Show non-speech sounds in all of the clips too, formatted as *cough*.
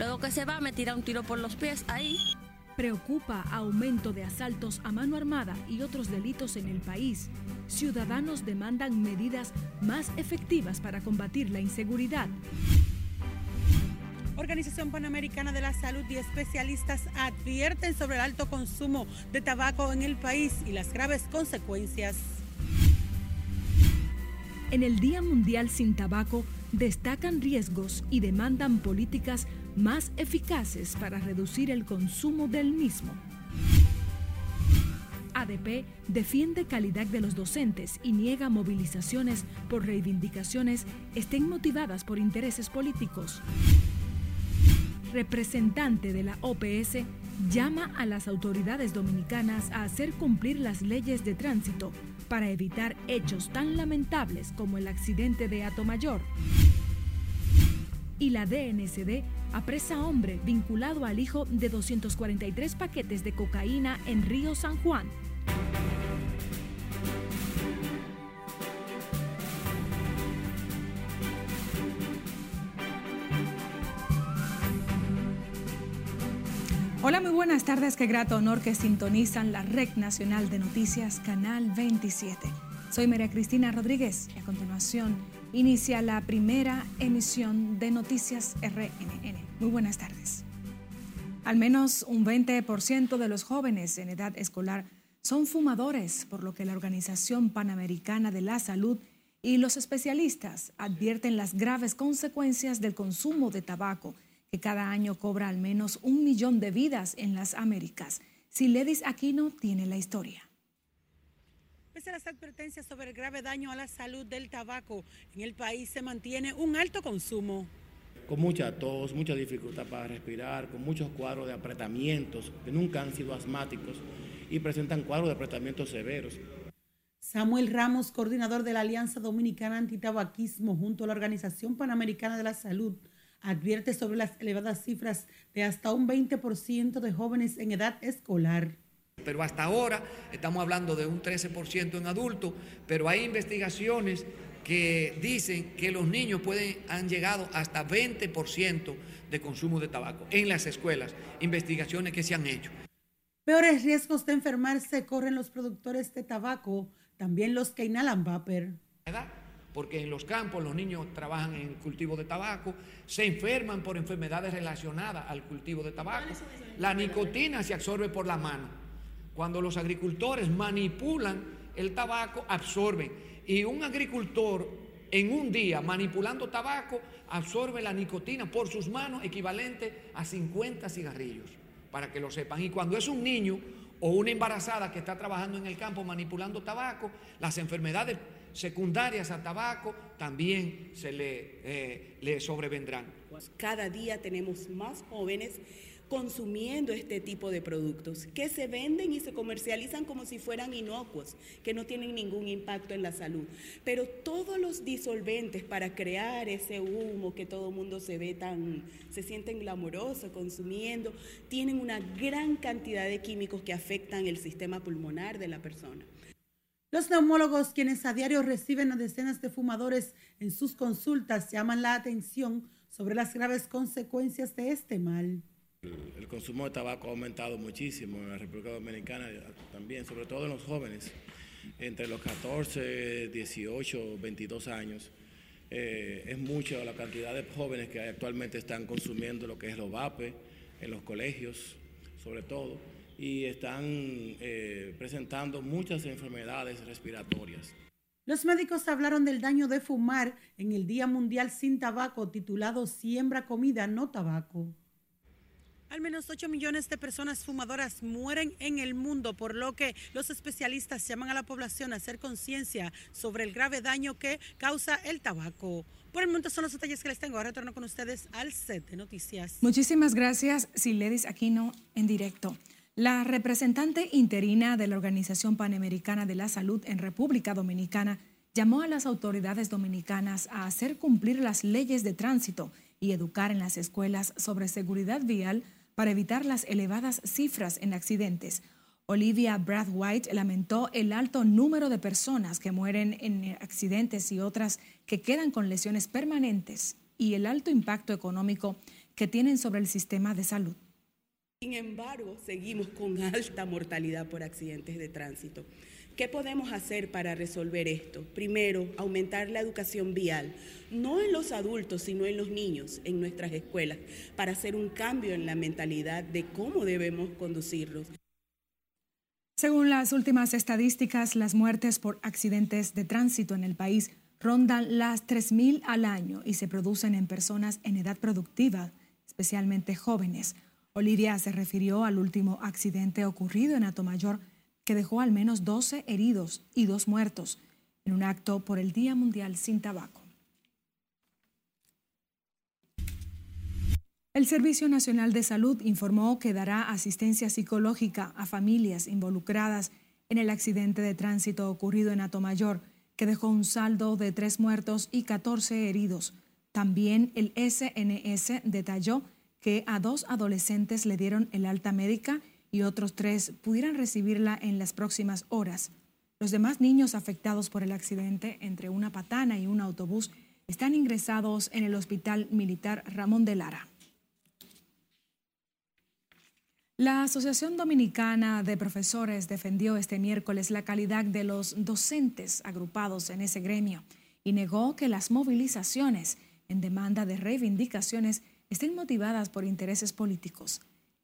Luego que se va, me tira un tiro por los pies ahí. Preocupa aumento de asaltos a mano armada y otros delitos en el país. Ciudadanos demandan medidas más efectivas para combatir la inseguridad. Organización Panamericana de la Salud y especialistas advierten sobre el alto consumo de tabaco en el país y las graves consecuencias. En el Día Mundial sin Tabaco destacan riesgos y demandan políticas más eficaces para reducir el consumo del mismo. ADP defiende calidad de los docentes y niega movilizaciones por reivindicaciones estén motivadas por intereses políticos representante de la OPS, llama a las autoridades dominicanas a hacer cumplir las leyes de tránsito para evitar hechos tan lamentables como el accidente de Atomayor. Y la DNCD apresa a hombre vinculado al hijo de 243 paquetes de cocaína en Río San Juan. Hola, muy buenas tardes. Qué grato honor que sintonizan la Red Nacional de Noticias, Canal 27. Soy María Cristina Rodríguez y a continuación inicia la primera emisión de Noticias RNN. Muy buenas tardes. Al menos un 20% de los jóvenes en edad escolar son fumadores, por lo que la Organización Panamericana de la Salud y los especialistas advierten las graves consecuencias del consumo de tabaco que cada año cobra al menos un millón de vidas en las Américas. Si Ledis Aquino tiene la historia. Pese a las advertencias sobre el grave daño a la salud del tabaco, en el país se mantiene un alto consumo. Con mucha tos, mucha dificultad para respirar, con muchos cuadros de apretamientos que nunca han sido asmáticos y presentan cuadros de apretamientos severos. Samuel Ramos, coordinador de la Alianza Dominicana Antitabaquismo junto a la Organización Panamericana de la Salud, advierte sobre las elevadas cifras de hasta un 20% de jóvenes en edad escolar. Pero hasta ahora estamos hablando de un 13% en adultos, pero hay investigaciones que dicen que los niños pueden, han llegado hasta 20% de consumo de tabaco en las escuelas, investigaciones que se han hecho. Peores riesgos de enfermarse corren los productores de tabaco, también los que inhalan vapor porque en los campos los niños trabajan en cultivo de tabaco, se enferman por enfermedades relacionadas al cultivo de tabaco. La nicotina se absorbe por la mano. Cuando los agricultores manipulan el tabaco, absorben. Y un agricultor en un día manipulando tabaco absorbe la nicotina por sus manos equivalente a 50 cigarrillos, para que lo sepan. Y cuando es un niño o una embarazada que está trabajando en el campo manipulando tabaco, las enfermedades secundarias a tabaco también se le, eh, le sobrevendrán. Cada día tenemos más jóvenes consumiendo este tipo de productos que se venden y se comercializan como si fueran inocuos, que no tienen ningún impacto en la salud. Pero todos los disolventes para crear ese humo que todo el mundo se ve tan, se sienten glamorosos consumiendo, tienen una gran cantidad de químicos que afectan el sistema pulmonar de la persona. Los neumólogos, quienes a diario reciben a decenas de fumadores en sus consultas, llaman la atención sobre las graves consecuencias de este mal. El, consumo de tabaco ha aumentado muchísimo en la República Dominicana también, sobre todo en los jóvenes, entre los 14, 18, 22 años. Eh, es mucha la cantidad de jóvenes que actualmente están consumiendo lo que es los vape en los colegios, sobre todo y están eh, presentando muchas enfermedades respiratorias. Los médicos hablaron del daño de fumar en el Día Mundial sin Tabaco titulado Siembra Comida, no Tabaco. Al menos 8 millones de personas fumadoras mueren en el mundo, por lo que los especialistas llaman a la población a hacer conciencia sobre el grave daño que causa el tabaco. Por el momento son los detalles que les tengo. Ahora retorno con ustedes al set de noticias. Muchísimas gracias, Siledis Aquino, en directo. La representante interina de la Organización Panamericana de la Salud en República Dominicana llamó a las autoridades dominicanas a hacer cumplir las leyes de tránsito y educar en las escuelas sobre seguridad vial para evitar las elevadas cifras en accidentes. Olivia Brad White lamentó el alto número de personas que mueren en accidentes y otras que quedan con lesiones permanentes y el alto impacto económico que tienen sobre el sistema de salud. Sin embargo, seguimos con alta mortalidad por accidentes de tránsito. ¿Qué podemos hacer para resolver esto? Primero, aumentar la educación vial, no en los adultos, sino en los niños, en nuestras escuelas, para hacer un cambio en la mentalidad de cómo debemos conducirlos. Según las últimas estadísticas, las muertes por accidentes de tránsito en el país rondan las 3.000 al año y se producen en personas en edad productiva, especialmente jóvenes. Olivia se refirió al último accidente ocurrido en Atomayor que dejó al menos 12 heridos y dos muertos en un acto por el Día Mundial sin Tabaco. El Servicio Nacional de Salud informó que dará asistencia psicológica a familias involucradas en el accidente de tránsito ocurrido en Atomayor, que dejó un saldo de tres muertos y 14 heridos. También el SNS detalló que a dos adolescentes le dieron el alta médica y otros tres pudieran recibirla en las próximas horas. Los demás niños afectados por el accidente entre una patana y un autobús están ingresados en el Hospital Militar Ramón de Lara. La Asociación Dominicana de Profesores defendió este miércoles la calidad de los docentes agrupados en ese gremio y negó que las movilizaciones en demanda de reivindicaciones estén motivadas por intereses políticos.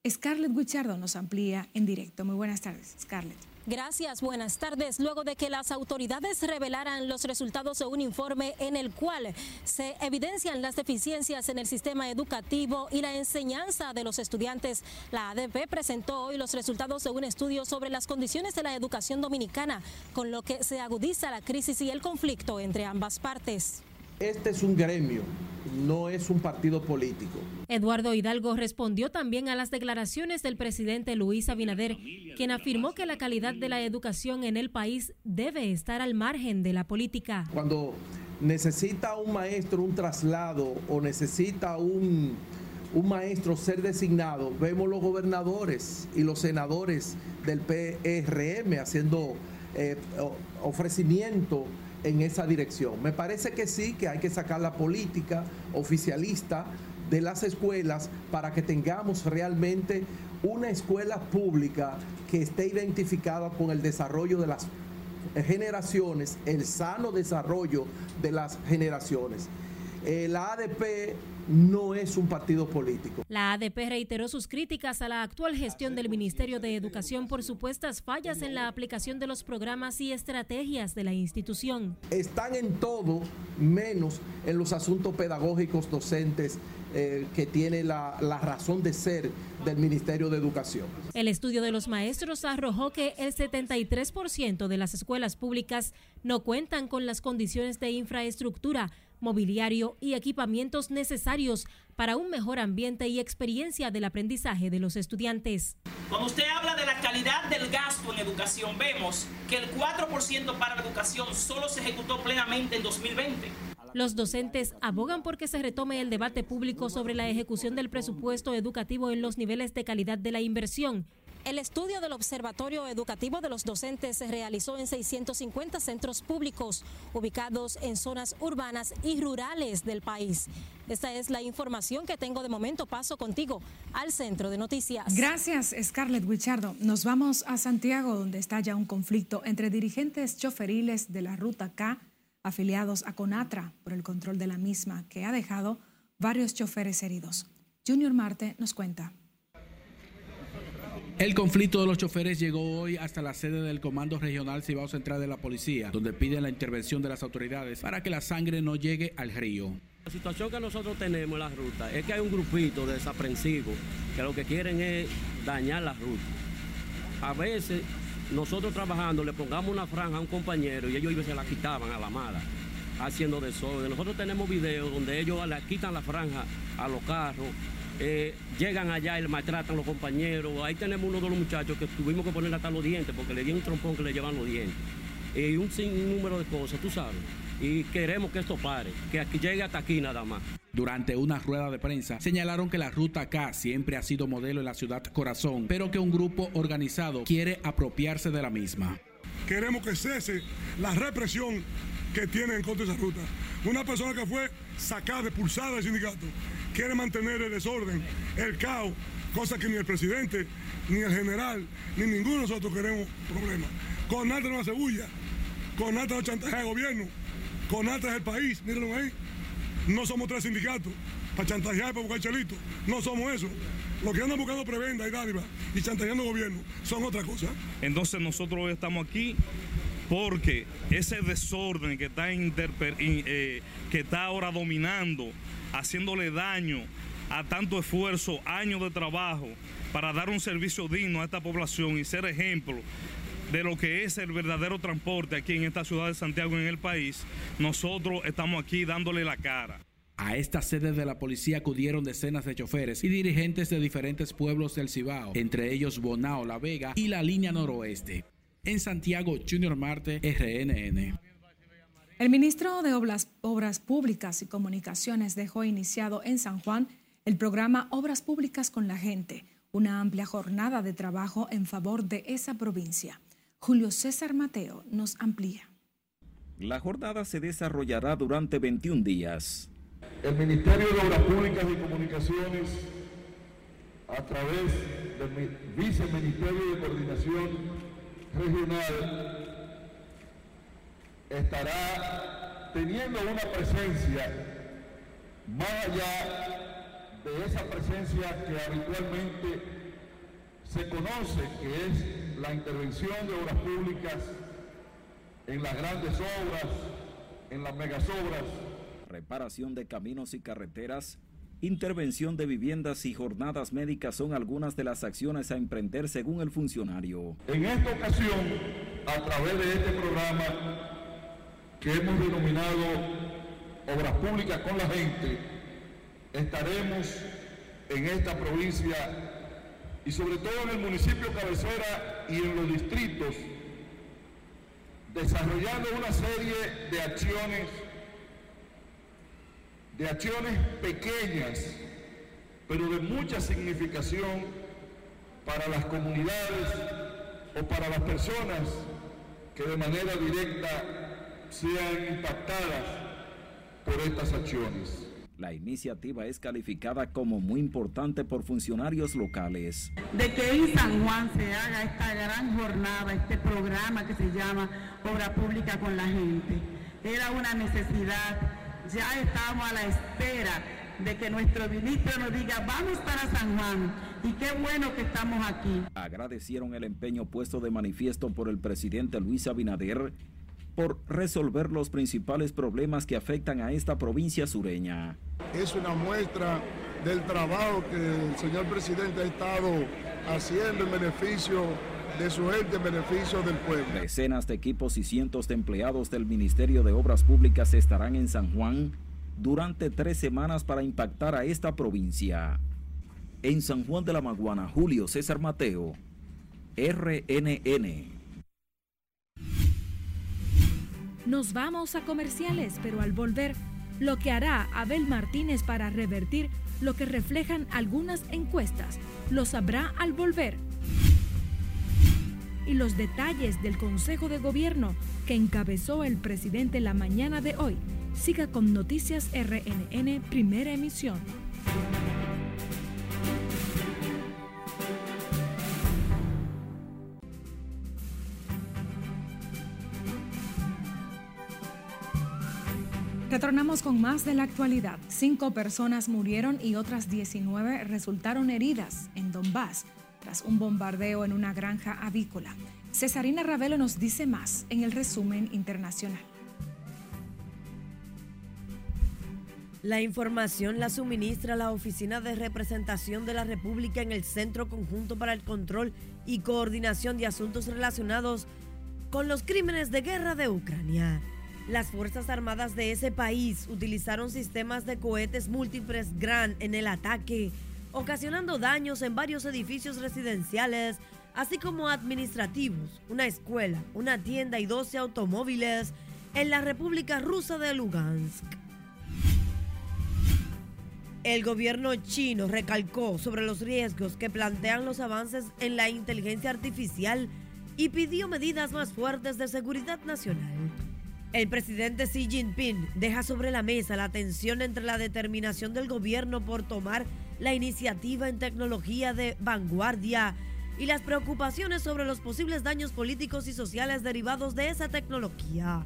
Scarlett Guichardo nos amplía en directo. Muy buenas tardes, Scarlett. Gracias, buenas tardes. Luego de que las autoridades revelaran los resultados de un informe en el cual se evidencian las deficiencias en el sistema educativo y la enseñanza de los estudiantes, la ADP presentó hoy los resultados de un estudio sobre las condiciones de la educación dominicana, con lo que se agudiza la crisis y el conflicto entre ambas partes. Este es un gremio, no es un partido político. Eduardo Hidalgo respondió también a las declaraciones del presidente Luis Abinader, quien afirmó que la calidad de la educación en el país debe estar al margen de la política. Cuando necesita un maestro un traslado o necesita un, un maestro ser designado, vemos los gobernadores y los senadores del PRM haciendo eh, ofrecimiento en esa dirección. Me parece que sí, que hay que sacar la política oficialista de las escuelas para que tengamos realmente una escuela pública que esté identificada con el desarrollo de las generaciones, el sano desarrollo de las generaciones. Eh, la ADP no es un partido político. La ADP reiteró sus críticas a la actual gestión del Ministerio de Educación por supuestas fallas en la aplicación de los programas y estrategias de la institución. Están en todo menos en los asuntos pedagógicos docentes eh, que tiene la, la, razón de ser del Ministerio de Educación. El estudio de los maestros arrojó que el 73% de las escuelas públicas no cuentan con las condiciones de infraestructura mobiliario y equipamientos necesarios para un mejor ambiente y experiencia del aprendizaje de los estudiantes. Cuando usted habla de la calidad del gasto en educación, vemos que el 4% para la educación solo se ejecutó plenamente en 2020. Los docentes abogan porque se retome el debate público sobre la ejecución del presupuesto educativo en los niveles de calidad de la inversión el estudio del Observatorio Educativo de los Docentes se realizó en 650 centros públicos ubicados en zonas urbanas y rurales del país. Esta es la información que tengo de momento. Paso contigo al centro de noticias. Gracias, Scarlett Wichardo. Nos vamos a Santiago, donde está ya un conflicto entre dirigentes choferiles de la Ruta K afiliados a Conatra por el control de la misma, que ha dejado varios choferes heridos. Junior Marte nos cuenta. El conflicto de los choferes llegó hoy hasta la sede del Comando Regional Cibao Central de la Policía, donde piden la intervención de las autoridades para que la sangre no llegue al río. La situación que nosotros tenemos en la ruta es que hay un grupito de desaprensivos que lo que quieren es dañar la ruta. A veces nosotros trabajando le pongamos una franja a un compañero y ellos se la quitaban a la mala, haciendo desorden. Nosotros tenemos videos donde ellos le quitan la franja a los carros eh, llegan allá y le maltratan los compañeros. Ahí tenemos uno de los muchachos que tuvimos que ponerle hasta los dientes porque le dieron un trompón que le llevan los dientes. Y un sinnúmero de cosas, tú sabes. Y queremos que esto pare, que aquí llegue hasta aquí nada más. Durante una rueda de prensa señalaron que la ruta K siempre ha sido modelo en la ciudad corazón, pero que un grupo organizado quiere apropiarse de la misma. Queremos que cese la represión que tienen en contra de esa ruta. Una persona que fue sacada, expulsada del sindicato, quiere mantener el desorden, el caos, cosa que ni el presidente, ni el general, ni ninguno de nosotros queremos problemas. Con alta no cebulla, con alta no chantaje al gobierno, con alta es el país, mírenlo ahí. No somos tres sindicatos para chantajear, para buscar chelito. No somos eso. Los que andan buscando prebenda y dádiva y chantajeando gobierno son otra cosa. Entonces nosotros hoy estamos aquí porque ese desorden que está, eh, que está ahora dominando, haciéndole daño a tanto esfuerzo, años de trabajo para dar un servicio digno a esta población y ser ejemplo de lo que es el verdadero transporte aquí en esta ciudad de Santiago, en el país, nosotros estamos aquí dándole la cara. A esta sede de la policía acudieron decenas de choferes y dirigentes de diferentes pueblos del Cibao, entre ellos Bonao, La Vega y la línea noroeste. En Santiago, Junior Marte, RNN. El ministro de Obras, Obras Públicas y Comunicaciones dejó iniciado en San Juan el programa Obras Públicas con la Gente, una amplia jornada de trabajo en favor de esa provincia. Julio César Mateo nos amplía. La jornada se desarrollará durante 21 días. El Ministerio de Obras Públicas y Comunicaciones, a través del Viceministerio de Coordinación Regional, estará teniendo una presencia más allá de esa presencia que habitualmente se conoce, que es la intervención de obras públicas en las grandes obras, en las megasobras. Reparación de caminos y carreteras, intervención de viviendas y jornadas médicas son algunas de las acciones a emprender según el funcionario. En esta ocasión, a través de este programa que hemos denominado Obras Públicas con la Gente, estaremos en esta provincia y sobre todo en el municipio cabecera y en los distritos, desarrollando una serie de acciones, de acciones pequeñas, pero de mucha significación para las comunidades o para las personas que de manera directa sean impactadas por estas acciones. La iniciativa es calificada como muy importante por funcionarios locales. De que en San Juan se haga esta gran jornada, este programa que se llama Obra Pública con la Gente. Era una necesidad, ya estamos a la espera de que nuestro ministro nos diga, vamos para San Juan. Y qué bueno que estamos aquí. Agradecieron el empeño puesto de manifiesto por el presidente Luis Abinader por resolver los principales problemas que afectan a esta provincia sureña. Es una muestra del trabajo que el señor presidente ha estado haciendo en beneficio de su gente, en beneficio del pueblo. Decenas de equipos y cientos de empleados del Ministerio de Obras Públicas estarán en San Juan durante tres semanas para impactar a esta provincia. En San Juan de la Maguana, Julio César Mateo, RNN. Nos vamos a comerciales, pero al volver, lo que hará Abel Martínez para revertir lo que reflejan algunas encuestas, lo sabrá al volver. Y los detalles del Consejo de Gobierno que encabezó el presidente la mañana de hoy. Siga con Noticias RNN, primera emisión. Retornamos con más de la actualidad. Cinco personas murieron y otras 19 resultaron heridas en Donbass tras un bombardeo en una granja avícola. Cesarina Ravelo nos dice más en el resumen internacional. La información la suministra la Oficina de Representación de la República en el Centro Conjunto para el Control y Coordinación de Asuntos Relacionados con los Crímenes de Guerra de Ucrania. Las Fuerzas Armadas de ese país utilizaron sistemas de cohetes múltiples GRAN en el ataque, ocasionando daños en varios edificios residenciales, así como administrativos, una escuela, una tienda y 12 automóviles en la República Rusa de Lugansk. El gobierno chino recalcó sobre los riesgos que plantean los avances en la inteligencia artificial y pidió medidas más fuertes de seguridad nacional. El presidente Xi Jinping deja sobre la mesa la tensión entre la determinación del gobierno por tomar la iniciativa en tecnología de vanguardia y las preocupaciones sobre los posibles daños políticos y sociales derivados de esa tecnología.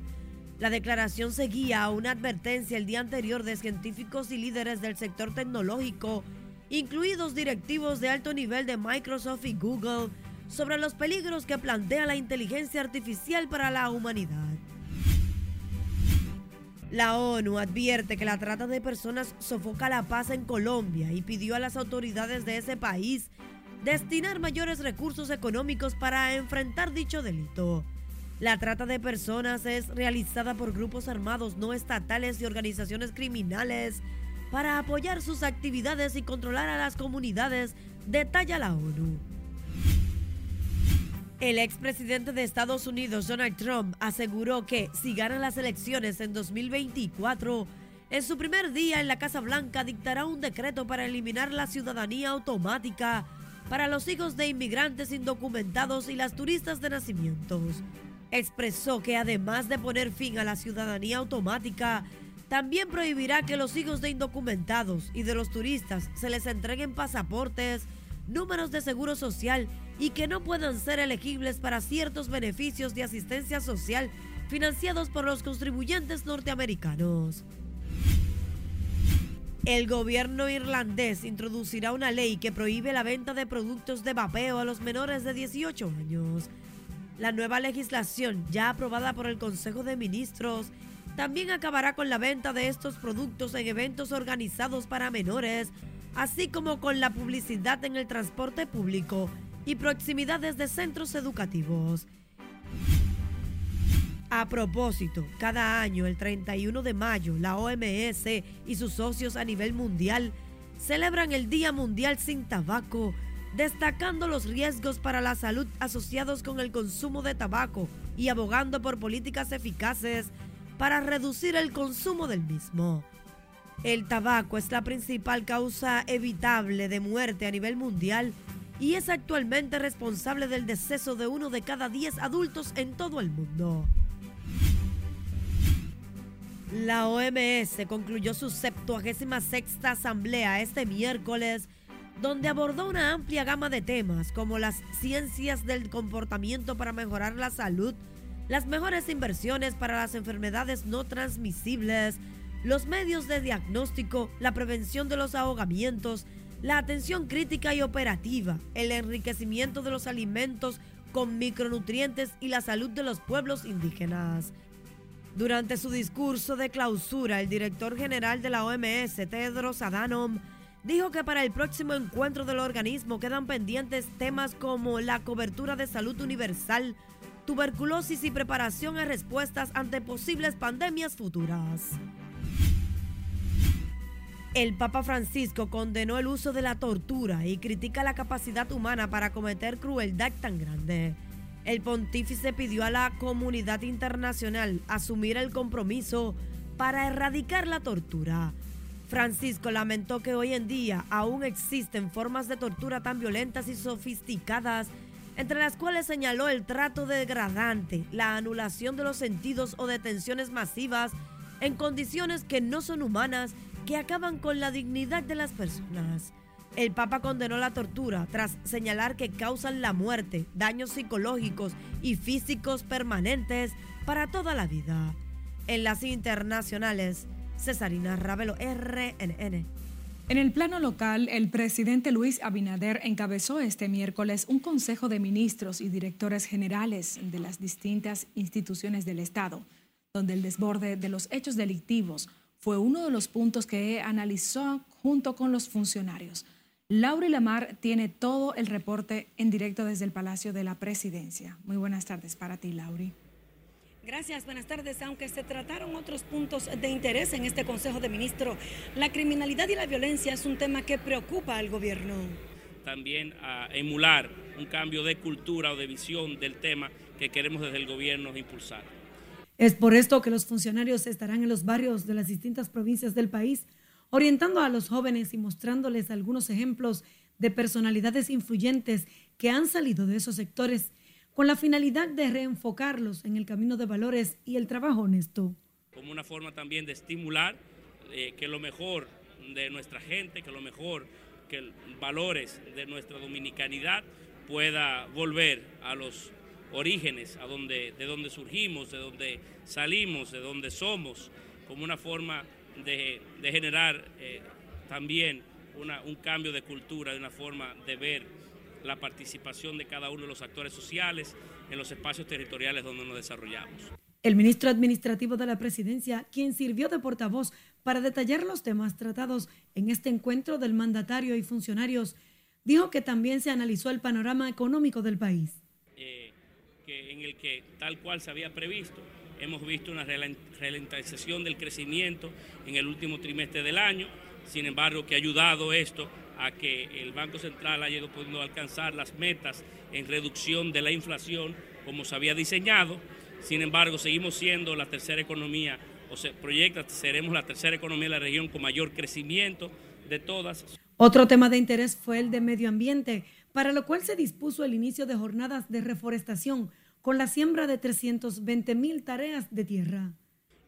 La declaración seguía a una advertencia el día anterior de científicos y líderes del sector tecnológico, incluidos directivos de alto nivel de Microsoft y Google, sobre los peligros que plantea la inteligencia artificial para la humanidad. La ONU advierte que la trata de personas sofoca la paz en Colombia y pidió a las autoridades de ese país destinar mayores recursos económicos para enfrentar dicho delito. La trata de personas es realizada por grupos armados no estatales y organizaciones criminales para apoyar sus actividades y controlar a las comunidades, detalla la ONU. El expresidente de Estados Unidos, Donald Trump, aseguró que si gana las elecciones en 2024, en su primer día en la Casa Blanca dictará un decreto para eliminar la ciudadanía automática para los hijos de inmigrantes indocumentados y las turistas de nacimientos. Expresó que además de poner fin a la ciudadanía automática, también prohibirá que los hijos de indocumentados y de los turistas se les entreguen pasaportes, números de seguro social y que no puedan ser elegibles para ciertos beneficios de asistencia social financiados por los contribuyentes norteamericanos. El gobierno irlandés introducirá una ley que prohíbe la venta de productos de vapeo a los menores de 18 años. La nueva legislación, ya aprobada por el Consejo de Ministros, también acabará con la venta de estos productos en eventos organizados para menores, así como con la publicidad en el transporte público y proximidades de centros educativos. A propósito, cada año, el 31 de mayo, la OMS y sus socios a nivel mundial celebran el Día Mundial sin Tabaco, destacando los riesgos para la salud asociados con el consumo de tabaco y abogando por políticas eficaces para reducir el consumo del mismo. El tabaco es la principal causa evitable de muerte a nivel mundial y es actualmente responsable del deceso de uno de cada diez adultos en todo el mundo. La OMS concluyó su 76 asamblea este miércoles, donde abordó una amplia gama de temas como las ciencias del comportamiento para mejorar la salud, las mejores inversiones para las enfermedades no transmisibles, los medios de diagnóstico, la prevención de los ahogamientos, la atención crítica y operativa, el enriquecimiento de los alimentos con micronutrientes y la salud de los pueblos indígenas. Durante su discurso de clausura, el director general de la OMS, Tedros Adhanom, dijo que para el próximo encuentro del organismo quedan pendientes temas como la cobertura de salud universal, tuberculosis y preparación a respuestas ante posibles pandemias futuras. El Papa Francisco condenó el uso de la tortura y critica la capacidad humana para cometer crueldad tan grande. El pontífice pidió a la comunidad internacional asumir el compromiso para erradicar la tortura. Francisco lamentó que hoy en día aún existen formas de tortura tan violentas y sofisticadas, entre las cuales señaló el trato degradante, la anulación de los sentidos o detenciones masivas en condiciones que no son humanas que acaban con la dignidad de las personas. El Papa condenó la tortura tras señalar que causan la muerte, daños psicológicos y físicos permanentes para toda la vida. En las internacionales, Cesarina Ravelo, RNN. En el plano local, el presidente Luis Abinader encabezó este miércoles un consejo de ministros y directores generales de las distintas instituciones del Estado, donde el desborde de los hechos delictivos fue uno de los puntos que analizó junto con los funcionarios. Laura Lamar tiene todo el reporte en directo desde el Palacio de la Presidencia. Muy buenas tardes para ti, Lauri. Gracias, buenas tardes. Aunque se trataron otros puntos de interés en este Consejo de Ministros, la criminalidad y la violencia es un tema que preocupa al gobierno. También a emular un cambio de cultura o de visión del tema que queremos desde el gobierno impulsar. Es por esto que los funcionarios estarán en los barrios de las distintas provincias del país, orientando a los jóvenes y mostrándoles algunos ejemplos de personalidades influyentes que han salido de esos sectores con la finalidad de reenfocarlos en el camino de valores y el trabajo honesto. Como una forma también de estimular eh, que lo mejor de nuestra gente, que lo mejor, que valores de nuestra dominicanidad pueda volver a los orígenes, a donde, de donde surgimos, de donde salimos, de donde somos, como una forma de, generar eh, también un cambio de cultura, de una forma de ver la participación de cada uno de los actores sociales en los espacios territoriales donde nos desarrollamos. El ministro administrativo de la presidencia, quien sirvió de portavoz para detallar los temas tratados en este encuentro del mandatario y funcionarios, dijo que también se analizó el panorama económico del país. En el que, tal cual se había previsto, hemos visto una ralentización del crecimiento en el último trimestre del año, sin embargo, que ha ayudado esto a que el Banco Central haya ido pudiendo alcanzar las metas en reducción de la inflación como se había diseñado. Sin embargo, seguimos siendo la tercera economía, o se proyecta, seremos la tercera economía de la región con mayor crecimiento de todas. Otro tema de interés fue el de medio ambiente, para lo cual se dispuso el inicio de jornadas de reforestación con la siembra de 320 mil tareas de tierra.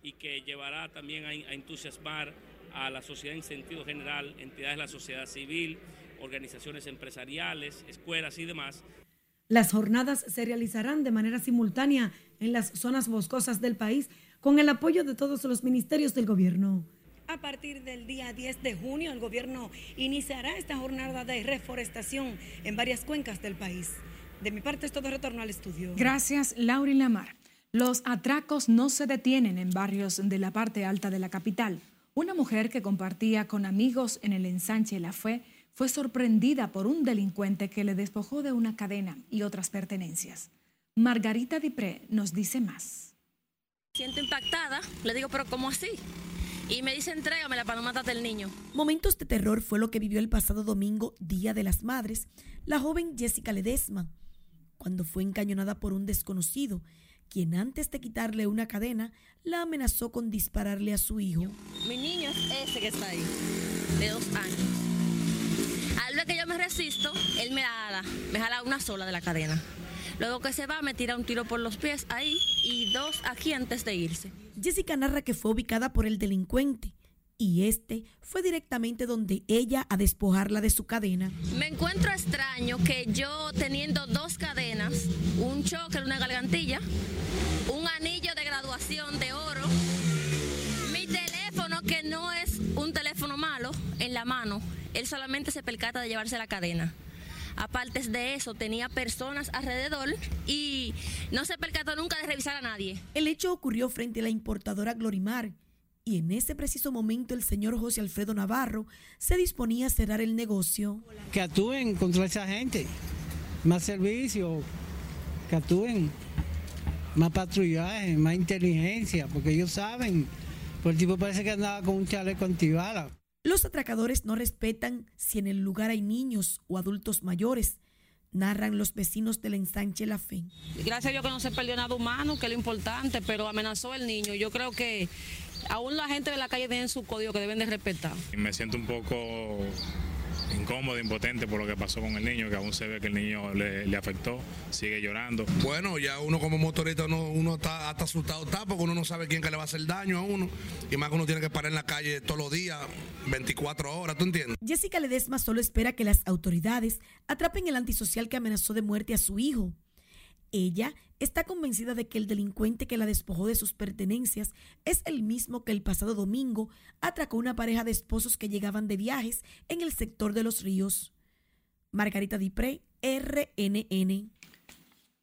Y que llevará también a, entusiasmar a la sociedad en sentido general, entidades de la sociedad civil, organizaciones empresariales, escuelas y demás. Las jornadas se realizarán de manera simultánea en las zonas boscosas del país con el apoyo de todos los ministerios del gobierno. A partir del día 10 de junio, el gobierno iniciará esta jornada de reforestación en varias cuencas del país. De mi parte es todo retorno al estudio. Gracias, Laura Lamar. Los atracos no se detienen en barrios de la parte alta de la capital. Una mujer que compartía con amigos en el ensanche La Fe fue sorprendida por un delincuente que le despojó de una cadena y otras pertenencias. Margarita Dipré nos dice más. Siento impactada, le digo, pero ¿cómo así? Y me dice, entrégamela para no matarte el niño. Momentos de terror fue lo que vivió el pasado domingo, Día de las Madres, la joven Jessica Ledesma, cuando fue encañonada por un desconocido, quien antes de quitarle una cadena, la amenazó con dispararle a su hijo. Mi niño es ese que está ahí, de dos años. Al ver que yo me resisto, él me jala, me jala una sola de la cadena. Luego que se va, me tira un tiro por los pies ahí y dos aquí antes de irse. Jessica narra que fue ubicada por el delincuente y este fue directamente donde ella a despojarla de su cadena. Me encuentro extraño que yo teniendo dos cadenas, un choker, una gargantilla, un anillo de graduación de oro, mi teléfono que no es un teléfono malo en la mano, él solamente se percata de llevarse la cadena. Aparte de eso, tenía personas alrededor y no se percató nunca de revisar a nadie. El hecho ocurrió frente a la importadora Glorimar, y en ese preciso momento el señor José Alfredo Navarro se disponía a cerrar el negocio. Que actúen contra esa gente, más servicio, que actúen, más patrullaje, más inteligencia, porque ellos saben, pues el tipo parece que andaba con un chaleco antibala. Los atracadores no respetan si en el lugar hay niños o adultos mayores, narran los vecinos del ensanche La Fe. Gracias a Dios que no se perdió nada humano, que es lo importante, pero amenazó el niño. Yo creo que aún la gente de la calle tiene su código que deben de respetar. Me siento un poco incómodo, impotente por lo que pasó con el niño, que aún se ve que el niño le, afectó, sigue llorando. Bueno, ya uno como motorista, uno, uno está hasta asustado, está, porque uno no sabe quién que le va a hacer daño a uno, y más que uno tiene que parar en la calle todos los días, 24 horas, ¿tú entiendes? Jessica Ledesma solo espera que las autoridades atrapen el antisocial que amenazó de muerte a su hijo. Ella está convencida de que el delincuente que la despojó de sus pertenencias es el mismo que el pasado domingo atracó una pareja de esposos que llegaban de viajes en el sector de los ríos. Margarita Dipré, RNN.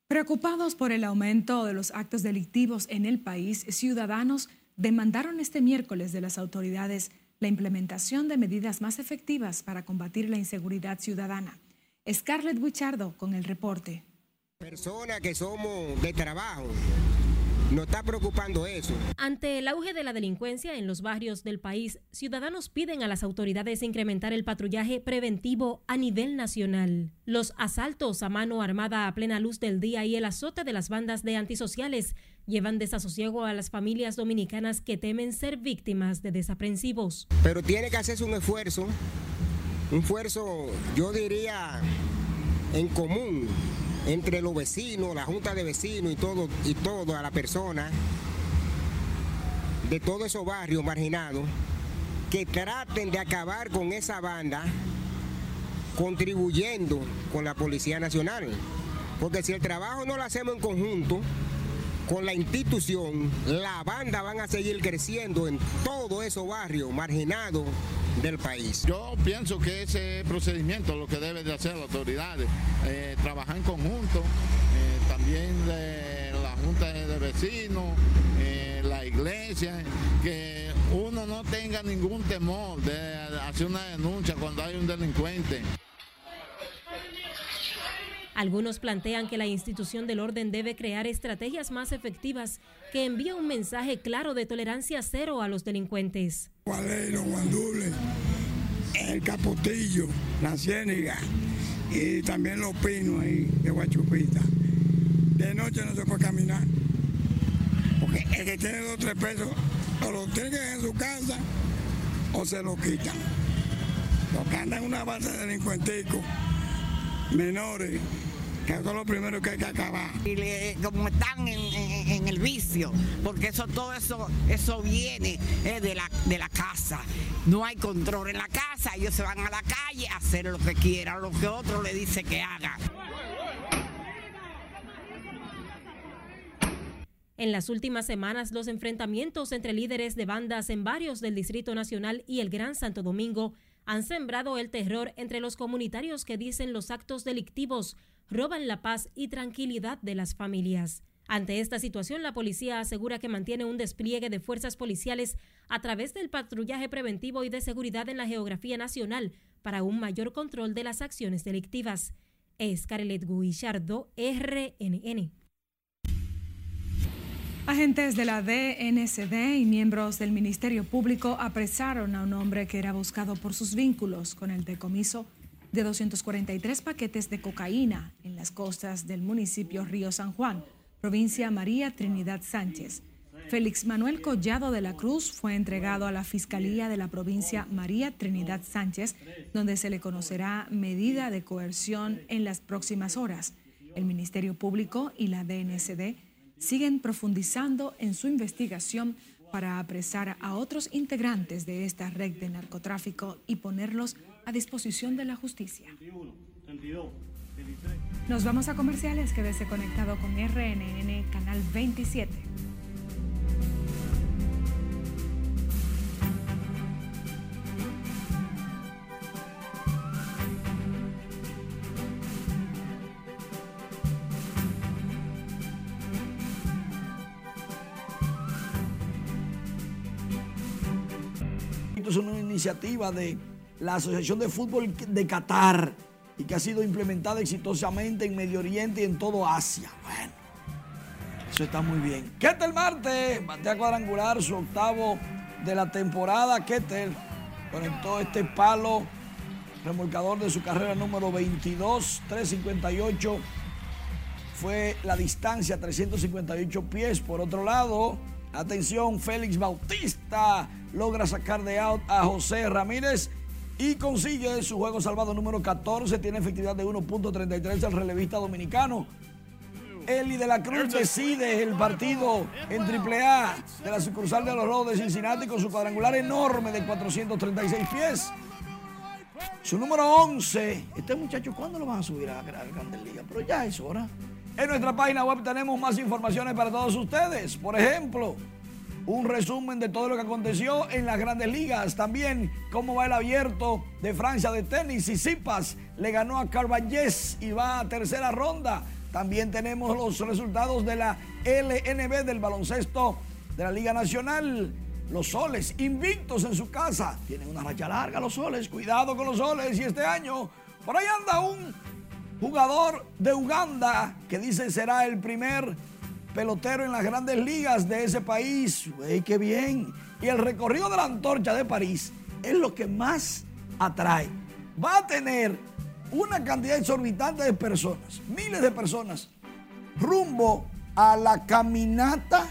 Preocupados por el aumento de los actos delictivos en el país, ciudadanos demandaron este miércoles de las autoridades la implementación de medidas más efectivas para combatir la inseguridad ciudadana. Scarlett Buchardo con el reporte. Personas que somos de trabajo, nos está preocupando eso. Ante el auge de la delincuencia en los barrios del país, ciudadanos piden a las autoridades incrementar el patrullaje preventivo a nivel nacional. Los asaltos a mano armada a plena luz del día y el azote de las bandas de antisociales llevan desasosiego a las familias dominicanas que temen ser víctimas de desaprensivos. Pero tiene que hacerse un esfuerzo, un esfuerzo, yo diría, en común entre los vecinos, la junta de vecinos y todo, y todo a la persona de todos esos barrios marginados que traten de acabar con esa banda contribuyendo con la Policía Nacional. Porque si el trabajo no lo hacemos en conjunto con la institución, la banda van a seguir creciendo en todos esos barrios marginados del país. Yo pienso que ese procedimiento lo que deben de hacer las autoridades, eh, trabajar en conjunto, eh, también de la Junta de Vecinos, eh, la iglesia, que uno no tenga ningún temor de hacer una denuncia cuando hay un delincuente. Algunos plantean que la institución del orden debe crear estrategias más efectivas que envíen un mensaje claro de tolerancia cero a los delincuentes. Guandule, el Capotillo, la Ciéniga y también los pinos de Guachupita. De noche no se puede caminar. Porque el que tiene dos o tres pesos o lo tiene en su casa o se lo quitan. Los que andan una base de delincuenticos menores que eso es lo primero que hay que acabar. Y le- como están en, en- en el vicio, porque eso todo eso eso viene eh, de la de la casa. No hay control en la casa, ellos se van a la calle a hacer lo que quieran, lo que otro le dice que haga. En las últimas semanas, los enfrentamientos entre líderes de bandas en varios del Distrito Nacional y el Gran Santo Domingo han sembrado el terror entre los comunitarios que dicen los actos delictivos roban la paz y tranquilidad de las familias. Ante esta situación, la policía asegura que mantiene un despliegue de fuerzas policiales a través del patrullaje preventivo y de seguridad en la geografía nacional para un mayor control de las acciones delictivas. Es Carelet Guillardo, RNN. Agentes de la DNCD y miembros del Ministerio Público apresaron a un hombre que era buscado por sus vínculos con el decomiso de 243 paquetes de cocaína en las costas del municipio Río San Juan, provincia María Trinidad Sánchez. Félix Manuel Collado de la Cruz fue entregado a la Fiscalía de la provincia María Trinidad Sánchez, donde se le conocerá medida de coerción en las próximas horas. El Ministerio Público y la DNCD siguen profundizando en su investigación para apresar a otros integrantes de esta red de narcotráfico y ponerlos a disposición de la justicia. Nos vamos a comerciales, quédese conectado con RNN Canal 27. Esto es una iniciativa de la Asociación de Fútbol de Qatar y que ha sido implementada exitosamente en Medio Oriente y en todo Asia. Bueno, eso está muy bien. Ketel Marte batea cuadrangular, su octavo de la temporada. Ketel conectó este palo remolcador de su carrera número 22, 358. Fue la distancia, 358 pies. Por otro lado, atención, Félix Bautista logra sacar de out a José Ramírez y consigue su juego salvado número 14. Tiene efectividad de 1.33 el relevista dominicano. Eli de la Cruz decide el partido en AAA de la sucursal de los Rojos de Cincinnati con su cuadrangular enorme de 436 pies. Su número 11. Este muchacho, ¿cuándo lo van a subir a la Grandes Ligas? Pero ya es hora. En nuestra página web tenemos más informaciones para todos ustedes. Por ejemplo, un resumen de todo lo que aconteció en las grandes ligas. También cómo va el abierto de Francia de tenis. Y Zipas le ganó a Carvalles y va a tercera ronda. También tenemos los resultados de la LNB del baloncesto de la Liga Nacional. Los soles invictos en su casa. Tienen una racha larga los soles. Cuidado con los soles. Y este año, por ahí anda un jugador de Uganda que dice será el primer pelotero en las grandes ligas de ese país. ¡Ey, qué bien! Y el recorrido de la antorcha de París es lo que más atrae. Va a tener una cantidad exorbitante de personas, miles de personas, rumbo a la caminata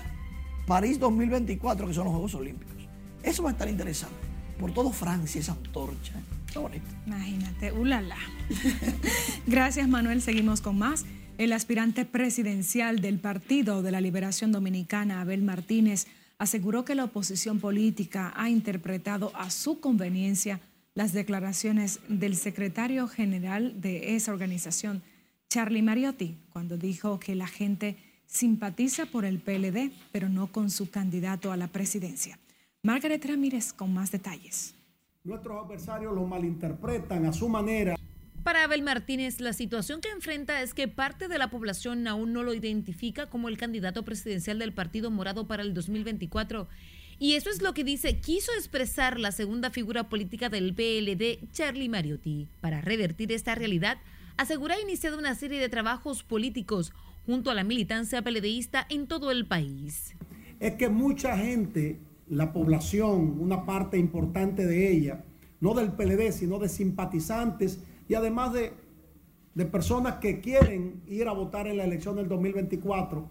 París 2024, que son los Juegos Olímpicos. Eso va a estar interesante. Por todo Francia, esa antorcha. Qué bonito. Imagínate, ulala. *laughs* Gracias Manuel, seguimos con más. El aspirante presidencial del Partido de la Liberación Dominicana, Abel Martínez, aseguró que la oposición política ha interpretado a su conveniencia las declaraciones del secretario general de esa organización, Charlie Mariotti, cuando dijo que la gente simpatiza por el PLD, pero no con su candidato a la presidencia. Margaret Ramírez con más detalles. Nuestros adversarios lo malinterpretan a su manera. Para Abel Martínez, la situación que enfrenta es que parte de la población aún no lo identifica como el candidato presidencial del Partido Morado para el 2024. Y eso es lo que dice, quiso expresar la segunda figura política del PLD, Charlie Mariotti. Para revertir esta realidad, asegura ha iniciado una serie de trabajos políticos junto a la militancia PLDista en todo el país. Es que mucha gente, la población, una parte importante de ella, no del PLD, sino de simpatizantes y además de, de personas que quieren ir a votar en la elección del 2024,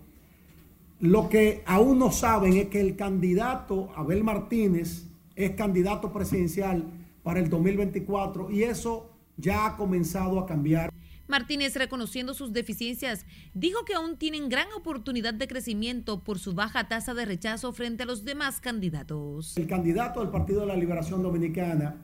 lo que aún no saben es que el candidato Abel Martínez es candidato presidencial para el 2024 y eso ya ha comenzado a cambiar. Martínez, reconociendo sus deficiencias, dijo que aún tienen gran oportunidad de crecimiento por su baja tasa de rechazo frente a los demás candidatos. El candidato del Partido de la Liberación Dominicana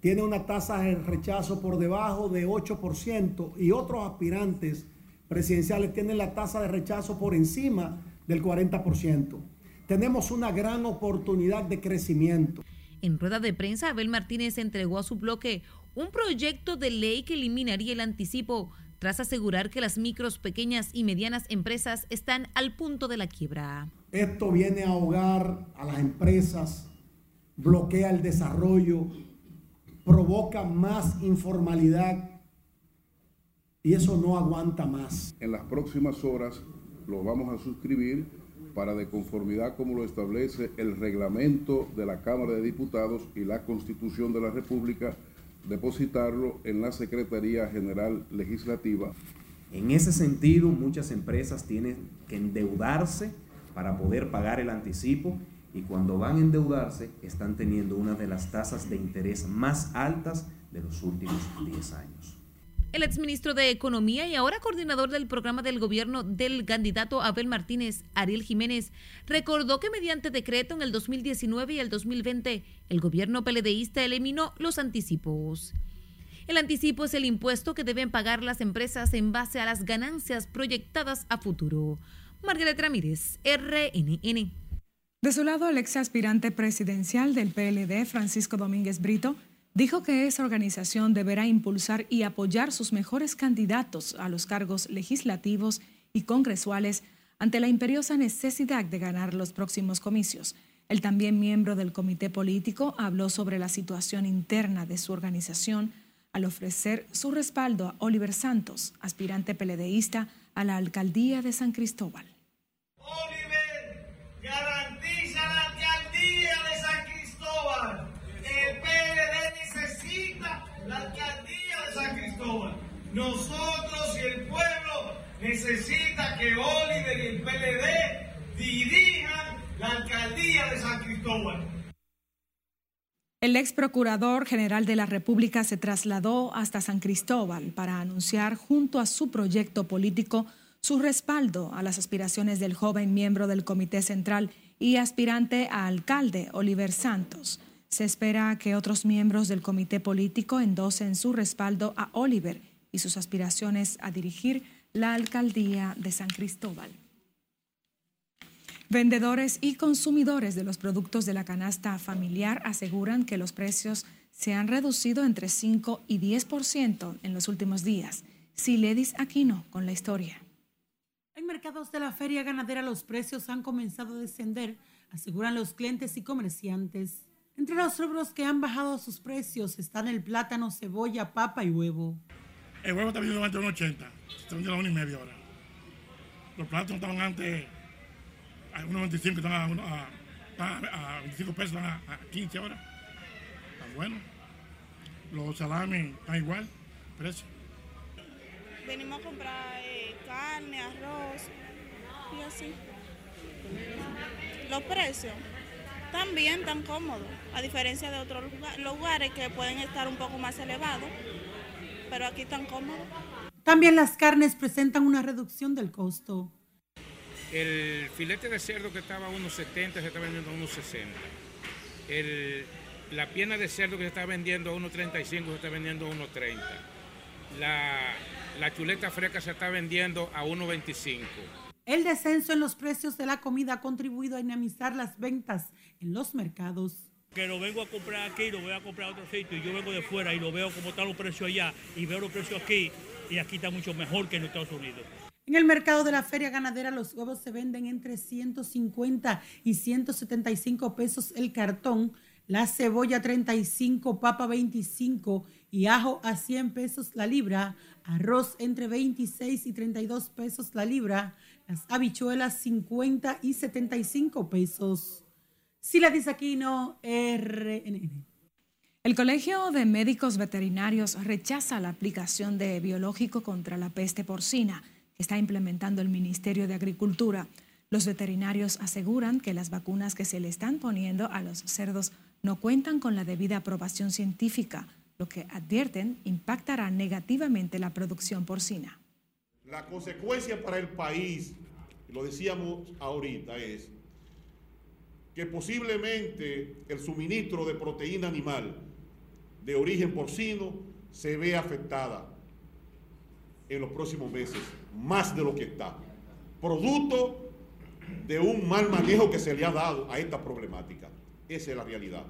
tiene una tasa de rechazo por debajo de 8% y otros aspirantes presidenciales tienen la tasa de rechazo por encima del 40%. Tenemos una gran oportunidad de crecimiento. En rueda de prensa, Abel Martínez entregó a su bloque un proyecto de ley que eliminaría el anticipo tras asegurar que las micros, pequeñas y medianas empresas están al punto de la quiebra. Esto viene a ahogar a las empresas, bloquea el desarrollo, provoca más informalidad y eso no aguanta más. En las próximas horas lo vamos a suscribir para de conformidad como lo establece el reglamento de la Cámara de Diputados y la Constitución de la República, depositarlo en la Secretaría General Legislativa. En ese sentido, muchas empresas tienen que endeudarse para poder pagar el anticipo y cuando van a endeudarse están teniendo una de las tasas de interés más altas de los últimos 10 años. El exministro de Economía y ahora coordinador del programa del gobierno del candidato Abel Martínez, Ariel Jiménez, recordó que mediante decreto en el 2019 y el 2020, el gobierno peledeísta eliminó los anticipos. El anticipo es el impuesto que deben pagar las empresas en base a las ganancias proyectadas a futuro. Margaret Ramírez, RNN. De su lado, el ex aspirante presidencial del PLD, Francisco Domínguez Brito, dijo que esa organización deberá impulsar y apoyar sus mejores candidatos a los cargos legislativos y congresuales ante la imperiosa necesidad de ganar los próximos comicios. El también miembro del comité político habló sobre la situación interna de su organización al ofrecer su respaldo a Oliver Santos, aspirante peledeísta a la alcaldía de San Cristóbal. Oliver la alcaldía de San Cristóbal. El PLD necesita la alcaldía de San Cristóbal. Nosotros y el pueblo necesita que Oliver y el PLD dirijan la alcaldía de San Cristóbal. El ex procurador general de la República se trasladó hasta San Cristóbal para anunciar junto a su proyecto político su respaldo a las aspiraciones del joven miembro del Comité Central y aspirante a alcalde Oliver Santos. Se espera que otros miembros del comité político endosen su respaldo a Oliver y sus aspiraciones a dirigir la alcaldía de San Cristóbal. Vendedores y consumidores de los productos de la canasta familiar aseguran que los precios se han reducido entre 5 y 10% en los últimos días. Siledis Aquino con la historia. En mercados de la feria ganadera los precios han comenzado a descender, aseguran los clientes y comerciantes. Entre los rubros que han bajado sus precios están el plátano, cebolla, papa y huevo. El huevo está vendiendo antes de 1,80, está vendiendo a una y media ahora. Los plátanos estaban antes a 1,25, están a, a, están a, a 25 pesos, están a, a 15 ahora. Está bueno. Los salamis están igual, precio. Venimos a comprar eh, carne, arroz y así. Los precios están bien, tan cómodos, a diferencia de otros lugar- lugares que pueden estar un poco más elevados. Pero aquí están cómodos. También las carnes presentan una reducción del costo. El filete de cerdo que estaba a 1.70 se está vendiendo a 1.60. El, la pierna de cerdo que se está vendiendo a 1.35 se está vendiendo a 1.30. La, la chuleta fresca se está vendiendo a 1.25. El descenso en los precios de la comida ha contribuido a dinamizar las ventas en los mercados. Que lo vengo a comprar aquí, lo voy a comprar a otro sitio, y yo vengo de fuera y lo veo como están los precios allá, y veo los precios aquí, y aquí está mucho mejor que en Estados Unidos. En el mercado de la feria ganadera los huevos se venden entre 150 y 175 pesos el cartón, la cebolla 35, papa 25 y ajo a 100 pesos la libra, arroz entre 26 y 32 pesos la libra, las habichuelas 50 y 75 pesos. Sila Disaquino, RNN. El Colegio de Médicos Veterinarios rechaza la aplicación de biológico contra la peste porcina que está implementando el Ministerio de Agricultura. Los veterinarios aseguran que las vacunas que se le están poniendo a los cerdos no cuentan con la debida aprobación científica, lo que advierten impactará negativamente la producción porcina. La consecuencia para el país, lo decíamos ahorita, es que posiblemente el suministro de proteína animal de origen porcino se vea afectada en los próximos meses, más de lo que está, producto de un mal manejo que se le ha dado a esta problemática. Esa es la realidad.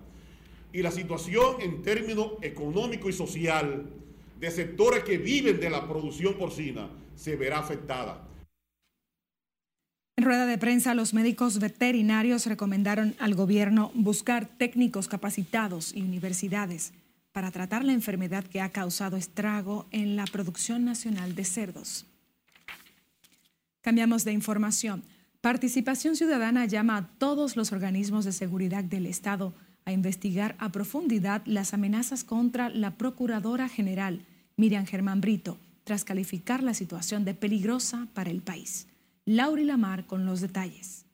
Y la situación en términos económico y social de sectores que viven de la producción porcina se verá afectada. En rueda de prensa, los médicos veterinarios recomendaron al gobierno buscar técnicos capacitados y universidades para tratar la enfermedad que ha causado estrago en la producción nacional de cerdos. Cambiamos de información. Participación Ciudadana llama a todos los organismos de seguridad del Estado a investigar a profundidad las amenazas contra la Procuradora General Miriam Germán Brito, tras calificar la situación de peligrosa para el país. Lauri Lamar con los detalles.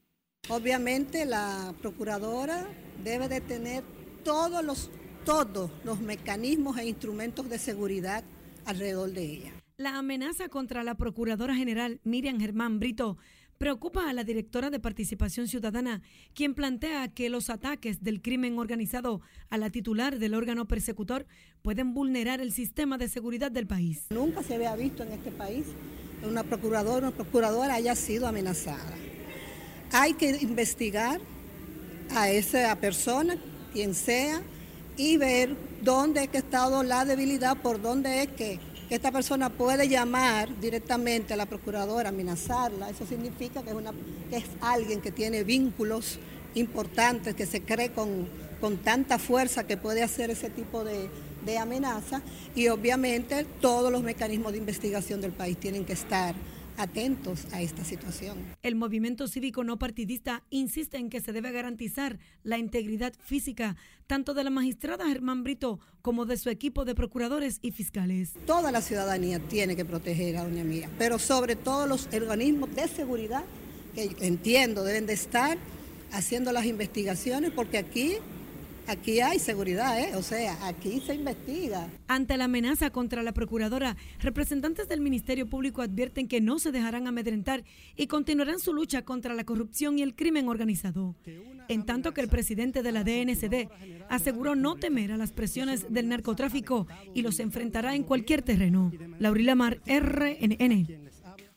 Obviamente la Procuradora debe de tener todos los, todos los mecanismos e instrumentos de seguridad alrededor de ella. La amenaza contra la Procuradora General Miriam Germán Brito preocupa a la directora de Participación Ciudadana, quien plantea que los ataques del crimen organizado a la titular del órgano persecutor pueden vulnerar el sistema de seguridad del país. Nunca se había visto en este país una procuradora, una procuradora haya sido amenazada. Hay que investigar a esa persona, quien sea, y ver dónde ha estado la debilidad, por dónde es que esta persona puede llamar directamente a la procuradora, amenazarla. Eso significa que es, que es alguien que tiene vínculos importantes, que se cree con, con tanta fuerza que puede hacer ese tipo de, de amenaza. Y obviamente todos los mecanismos de investigación del país tienen que estar atentos a esta situación. El movimiento cívico no partidista insiste en que se debe garantizar la integridad física tanto de la magistrada Germán Brito como de su equipo de procuradores y fiscales. Toda la ciudadanía tiene que proteger a doña Mía, pero sobre todo los organismos de seguridad que entiendo deben de estar haciendo las investigaciones porque aquí Aquí hay seguridad, ¿eh? o sea, aquí se investiga. Ante la amenaza contra la procuradora, representantes del Ministerio Público advierten que no se dejarán amedrentar y continuarán su lucha contra la corrupción y el crimen organizado. En tanto que el presidente de la DNCD aseguró no temer a las presiones del narcotráfico y los enfrentará en cualquier terreno. Laurila Mar, RNN.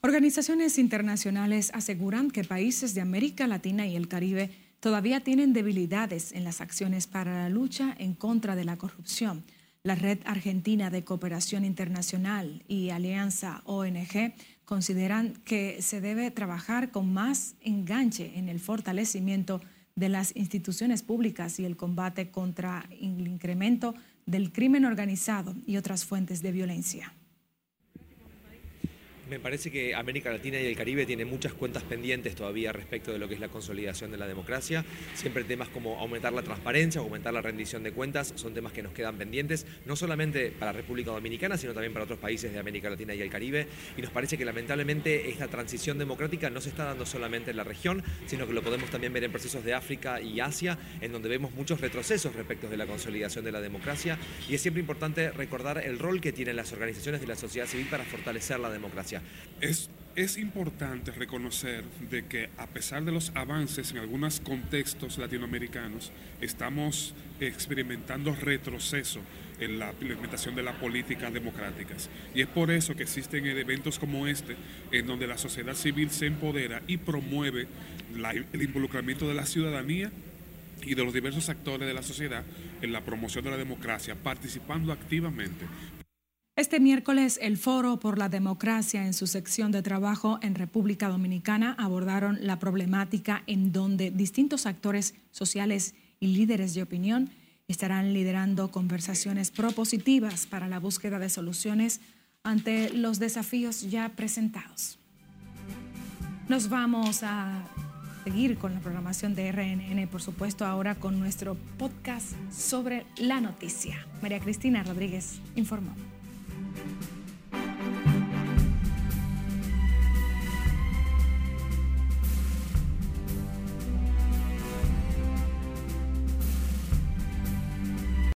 Organizaciones internacionales aseguran que países de América Latina y el Caribe todavía tienen debilidades en las acciones para la lucha en contra de la corrupción. La Red Argentina de Cooperación Internacional y Alianza ONG consideran que se debe trabajar con más enganche en el fortalecimiento de las instituciones públicas y el combate contra el incremento del crimen organizado y otras fuentes de violencia. Me parece que América Latina y el Caribe tienen muchas cuentas pendientes todavía respecto de lo que es la consolidación de la democracia. Siempre temas como aumentar la transparencia, aumentar la rendición de cuentas, son temas que nos quedan pendientes, no solamente para República Dominicana, sino también para otros países de América Latina y el Caribe. Y nos parece que lamentablemente esta transición democrática no se está dando solamente en la región, sino que lo podemos también ver en procesos de África y Asia, en donde vemos muchos retrocesos respecto de la consolidación de la democracia. Y es siempre importante recordar el rol que tienen las organizaciones de la sociedad civil para fortalecer la democracia. Es, importante reconocer de que a pesar de los avances en algunos contextos latinoamericanos, estamos experimentando retroceso en la implementación de las políticas democráticas. Y es por eso que existen eventos como este, en donde la sociedad civil se empodera y promueve el involucramiento de la ciudadanía y de los diversos actores de la sociedad en la promoción de la democracia, participando activamente este miércoles, el Foro por la Democracia en su sección de trabajo en República Dominicana abordaron la problemática en donde distintos actores sociales y líderes de opinión estarán liderando conversaciones propositivas para la búsqueda de soluciones ante los desafíos ya presentados. Nos vamos a seguir con la programación de RNN, por supuesto, ahora con nuestro podcast sobre la noticia. María Cristina Rodríguez informó.